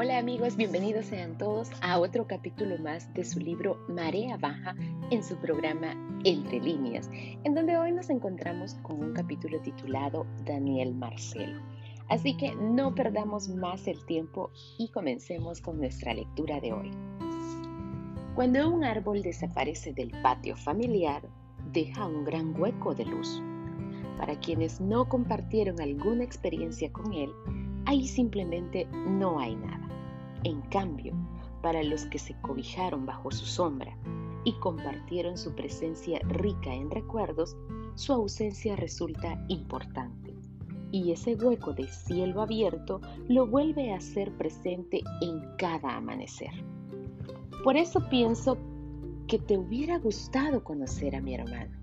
Hola amigos, bienvenidos sean todos a otro capítulo más de su libro Marea Baja en su programa Entre líneas, en donde hoy nos encontramos con un capítulo titulado Daniel Marcelo. Así que no perdamos más el tiempo y comencemos con nuestra lectura de hoy. Cuando un árbol desaparece del patio familiar, deja un gran hueco de luz. Para quienes no compartieron alguna experiencia con él, ahí simplemente no hay nada. En cambio, para los que se cobijaron bajo su sombra y compartieron su presencia rica en recuerdos, su ausencia resulta importante. Y ese hueco de cielo abierto lo vuelve a ser presente en cada amanecer. Por eso pienso que te hubiera gustado conocer a mi hermano.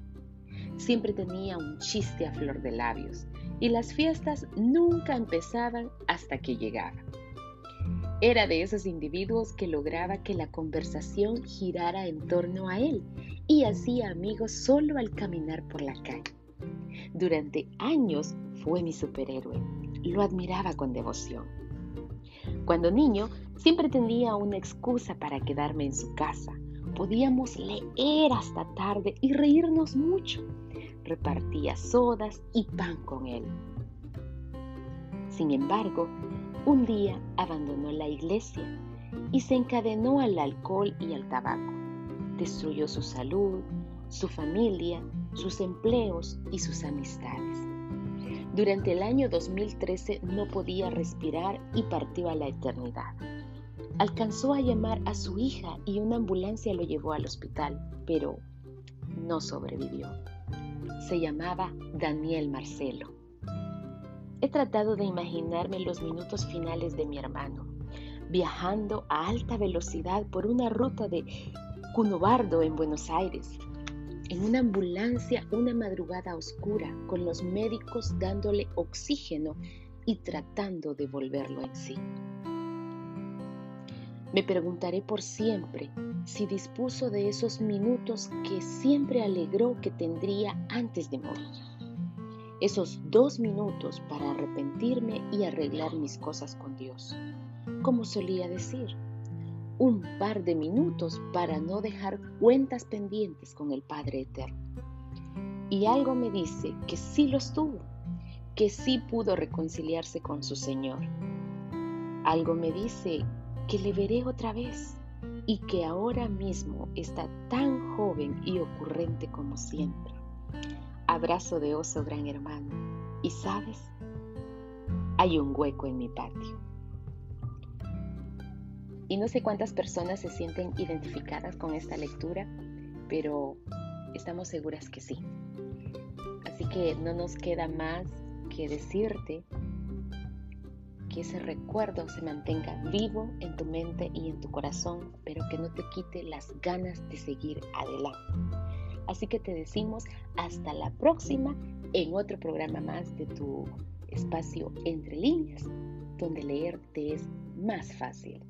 Siempre tenía un chiste a flor de labios y las fiestas nunca empezaban hasta que llegaba. Era de esos individuos que lograba que la conversación girara en torno a él y hacía amigos solo al caminar por la calle. Durante años fue mi superhéroe. Lo admiraba con devoción. Cuando niño, siempre tenía una excusa para quedarme en su casa. Podíamos leer hasta tarde y reírnos mucho. Repartía sodas y pan con él. Sin embargo, un día abandonó la iglesia y se encadenó al alcohol y al tabaco. Destruyó su salud, su familia, sus empleos y sus amistades. Durante el año 2013 no podía respirar y partió a la eternidad. Alcanzó a llamar a su hija y una ambulancia lo llevó al hospital, pero no sobrevivió. Se llamaba Daniel Marcelo. He tratado de imaginarme los minutos finales de mi hermano, viajando a alta velocidad por una ruta de Cunobardo en Buenos Aires, en una ambulancia una madrugada oscura, con los médicos dándole oxígeno y tratando de volverlo en sí. Me preguntaré por siempre si dispuso de esos minutos que siempre alegró que tendría antes de morir esos dos minutos para arrepentirme y arreglar mis cosas con Dios. Como solía decir, un par de minutos para no dejar cuentas pendientes con el Padre Eterno. Y algo me dice que sí los tuvo, que sí pudo reconciliarse con su Señor. Algo me dice que le veré otra vez y que ahora mismo está tan joven y ocurrente como siempre abrazo de oso gran hermano. Y sabes, hay un hueco en mi patio. Y no sé cuántas personas se sienten identificadas con esta lectura, pero estamos seguras que sí. Así que no nos queda más que decirte que ese recuerdo se mantenga vivo en tu mente y en tu corazón, pero que no te quite las ganas de seguir adelante. Así que te decimos hasta la próxima en otro programa más de tu espacio entre líneas, donde leer te es más fácil.